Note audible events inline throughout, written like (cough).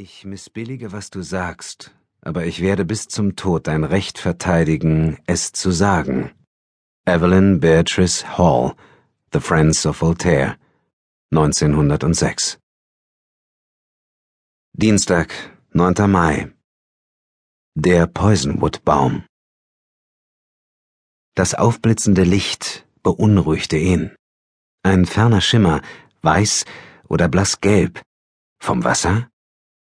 Ich missbillige, was du sagst, aber ich werde bis zum Tod dein Recht verteidigen, es zu sagen. Evelyn Beatrice Hall, The Friends of Voltaire, 1906. Dienstag, 9. Mai. Der Poisonwood-Baum. Das aufblitzende Licht beunruhigte ihn. Ein ferner Schimmer, weiß oder blassgelb. Vom Wasser?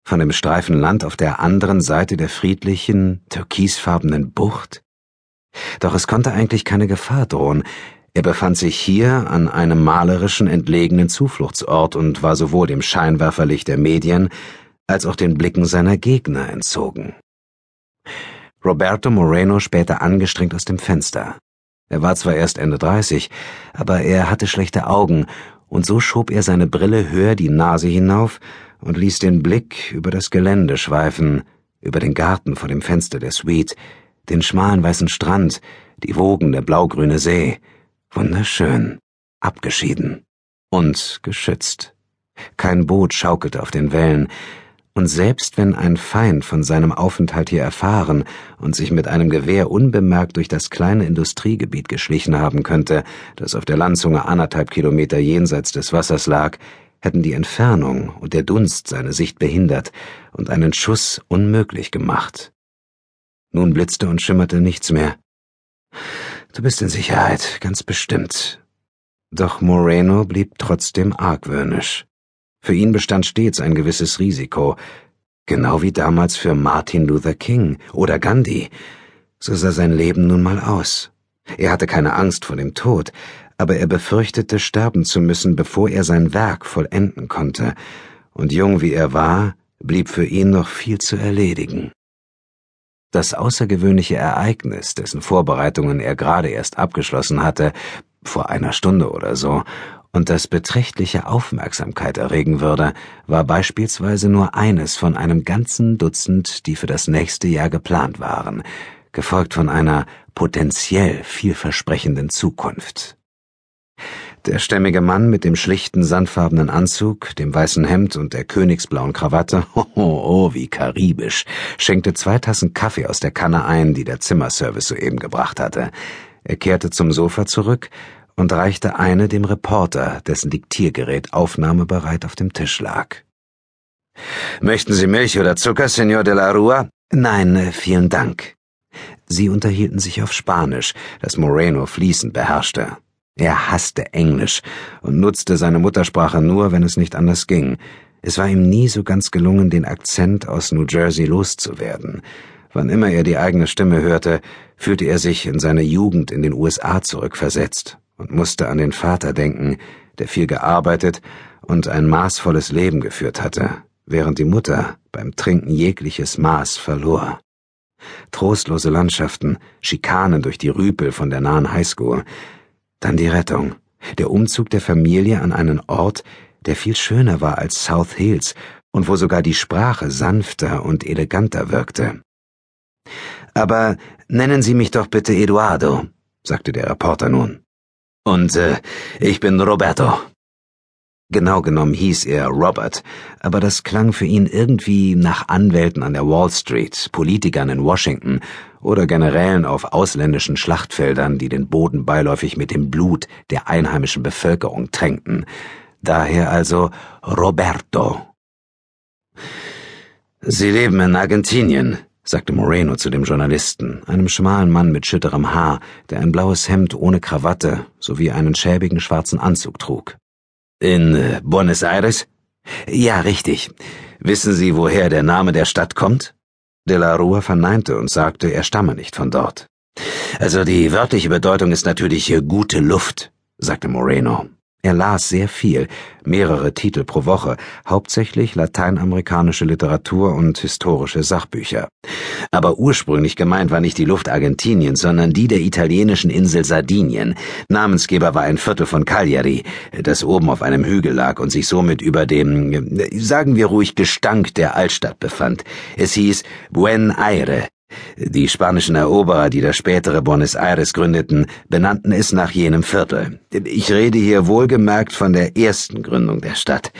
Von dem Streifen Land auf der anderen Seite der friedlichen, türkisfarbenen Bucht? Doch es konnte eigentlich keine Gefahr drohen. Er befand sich hier an einem malerischen, entlegenen Zufluchtsort und war sowohl dem Scheinwerferlicht der Medien als auch den Blicken seiner Gegner entzogen. Roberto Moreno spähte angestrengt aus dem Fenster. Er war zwar erst Ende dreißig, aber er hatte schlechte Augen, und so schob er seine Brille höher die Nase hinauf und ließ den Blick über das Gelände schweifen, über den Garten vor dem Fenster der Suite, den schmalen weißen Strand, die Wogen der blaugrüne See. Wunderschön, abgeschieden und geschützt. Kein Boot schaukelte auf den Wellen, und selbst wenn ein Feind von seinem Aufenthalt hier erfahren und sich mit einem Gewehr unbemerkt durch das kleine Industriegebiet geschlichen haben könnte, das auf der Landzunge anderthalb Kilometer jenseits des Wassers lag, hätten die Entfernung und der Dunst seine Sicht behindert und einen Schuss unmöglich gemacht. Nun blitzte und schimmerte nichts mehr. Du bist in Sicherheit, ganz bestimmt. Doch Moreno blieb trotzdem argwöhnisch. Für ihn bestand stets ein gewisses Risiko, genau wie damals für Martin Luther King oder Gandhi. So sah sein Leben nun mal aus. Er hatte keine Angst vor dem Tod, aber er befürchtete, sterben zu müssen, bevor er sein Werk vollenden konnte, und jung wie er war, blieb für ihn noch viel zu erledigen. Das außergewöhnliche Ereignis, dessen Vorbereitungen er gerade erst abgeschlossen hatte, vor einer Stunde oder so, und das beträchtliche Aufmerksamkeit erregen würde, war beispielsweise nur eines von einem ganzen Dutzend, die für das nächste Jahr geplant waren, gefolgt von einer potenziell vielversprechenden Zukunft. Der stämmige Mann mit dem schlichten, sandfarbenen Anzug, dem weißen Hemd und der königsblauen Krawatte, (laughs) oh, oh, wie karibisch, schenkte zwei Tassen Kaffee aus der Kanne ein, die der Zimmerservice soeben gebracht hatte. Er kehrte zum Sofa zurück und reichte eine dem Reporter, dessen Diktiergerät aufnahmebereit auf dem Tisch lag. Möchten Sie Milch oder Zucker, Senor de la Rua? Nein, vielen Dank. Sie unterhielten sich auf Spanisch, das Moreno fließend beherrschte. Er hasste Englisch und nutzte seine Muttersprache nur, wenn es nicht anders ging. Es war ihm nie so ganz gelungen, den Akzent aus New Jersey loszuwerden. Wann immer er die eigene Stimme hörte, fühlte er sich in seine Jugend in den USA zurückversetzt und musste an den Vater denken, der viel gearbeitet und ein maßvolles Leben geführt hatte, während die Mutter beim Trinken jegliches Maß verlor. Trostlose Landschaften, Schikanen durch die Rüpel von der nahen Highschool, dann die Rettung, der Umzug der Familie an einen Ort, der viel schöner war als South Hills und wo sogar die Sprache sanfter und eleganter wirkte. Aber nennen Sie mich doch bitte Eduardo, sagte der Reporter nun. Und äh, ich bin Roberto. Genau genommen hieß er Robert, aber das klang für ihn irgendwie nach Anwälten an der Wall Street, Politikern in Washington oder Generälen auf ausländischen Schlachtfeldern, die den Boden beiläufig mit dem Blut der einheimischen Bevölkerung tränkten. Daher also Roberto. Sie leben in Argentinien, sagte Moreno zu dem Journalisten, einem schmalen Mann mit schütterem Haar, der ein blaues Hemd ohne Krawatte sowie einen schäbigen schwarzen Anzug trug. In äh, Buenos Aires? Ja, richtig. Wissen Sie, woher der Name der Stadt kommt? De la Rua verneinte und sagte, er stamme nicht von dort. Also die wörtliche Bedeutung ist natürlich äh, gute Luft, sagte Moreno. Er las sehr viel, mehrere Titel pro Woche, hauptsächlich lateinamerikanische Literatur und historische Sachbücher. Aber ursprünglich gemeint war nicht die Luft Argentiniens, sondern die der italienischen Insel Sardinien. Namensgeber war ein Viertel von Cagliari, das oben auf einem Hügel lag und sich somit über dem, sagen wir ruhig, Gestank der Altstadt befand. Es hieß Buen Aire, Die spanischen Eroberer, die das spätere Buenos Aires gründeten, benannten es nach jenem Viertel. Ich rede hier wohlgemerkt von der ersten Gründung der Stadt.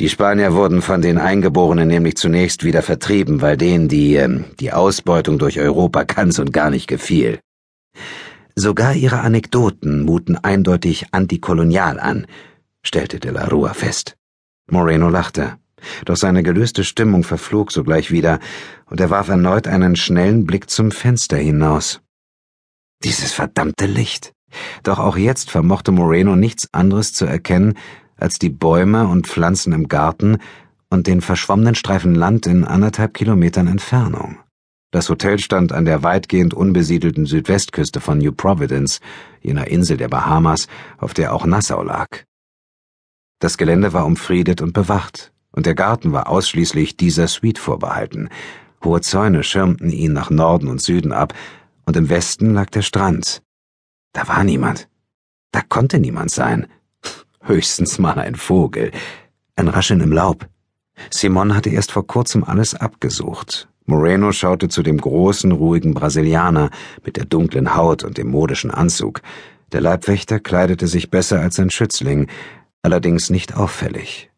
Die Spanier wurden von den Eingeborenen nämlich zunächst wieder vertrieben, weil denen die, äh, die Ausbeutung durch Europa ganz und gar nicht gefiel. Sogar ihre Anekdoten muten eindeutig antikolonial an, stellte de la Rua fest. Moreno lachte. Doch seine gelöste Stimmung verflog sogleich wieder, und er warf erneut einen schnellen Blick zum Fenster hinaus. Dieses verdammte Licht. Doch auch jetzt vermochte Moreno nichts anderes zu erkennen als die Bäume und Pflanzen im Garten und den verschwommenen Streifen Land in anderthalb Kilometern Entfernung. Das Hotel stand an der weitgehend unbesiedelten Südwestküste von New Providence, jener Insel der Bahamas, auf der auch Nassau lag. Das Gelände war umfriedet und bewacht, und der Garten war ausschließlich dieser Suite vorbehalten. Hohe Zäune schirmten ihn nach Norden und Süden ab, und im Westen lag der Strand. Da war niemand. Da konnte niemand sein. (laughs) Höchstens mal ein Vogel. Ein Rascheln im Laub. Simon hatte erst vor kurzem alles abgesucht. Moreno schaute zu dem großen, ruhigen Brasilianer mit der dunklen Haut und dem modischen Anzug. Der Leibwächter kleidete sich besser als sein Schützling, allerdings nicht auffällig.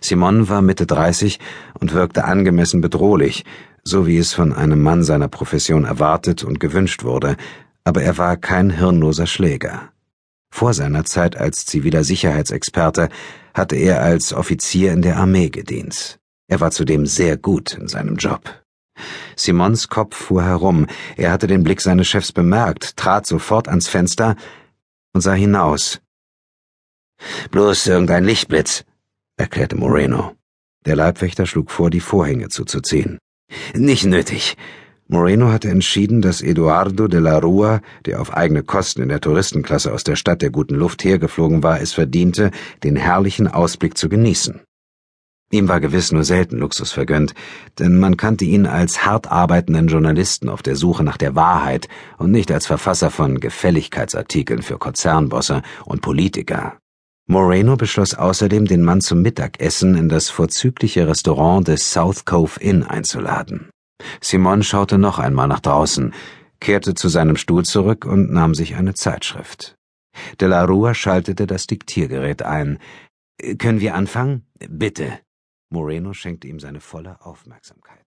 Simon war Mitte 30 und wirkte angemessen bedrohlich, so wie es von einem Mann seiner Profession erwartet und gewünscht wurde, aber er war kein hirnloser Schläger. Vor seiner Zeit als ziviler Sicherheitsexperte hatte er als Offizier in der Armee gedient. Er war zudem sehr gut in seinem Job. Simons Kopf fuhr herum, er hatte den Blick seines Chefs bemerkt, trat sofort ans Fenster und sah hinaus. Bloß irgendein Lichtblitz, erklärte Moreno. Der Leibwächter schlug vor, die Vorhänge zuzuziehen. Nicht nötig. Moreno hatte entschieden, dass Eduardo de la Rua, der auf eigene Kosten in der Touristenklasse aus der Stadt der guten Luft hergeflogen war, es verdiente, den herrlichen Ausblick zu genießen. Ihm war gewiss nur selten Luxus vergönnt, denn man kannte ihn als hart arbeitenden Journalisten auf der Suche nach der Wahrheit und nicht als Verfasser von Gefälligkeitsartikeln für Konzernbosse und Politiker. Moreno beschloss außerdem, den Mann zum Mittagessen in das vorzügliche Restaurant des South Cove Inn einzuladen. Simon schaute noch einmal nach draußen, kehrte zu seinem Stuhl zurück und nahm sich eine Zeitschrift. De la Rua schaltete das Diktiergerät ein. Können wir anfangen? Bitte. Moreno schenkte ihm seine volle Aufmerksamkeit.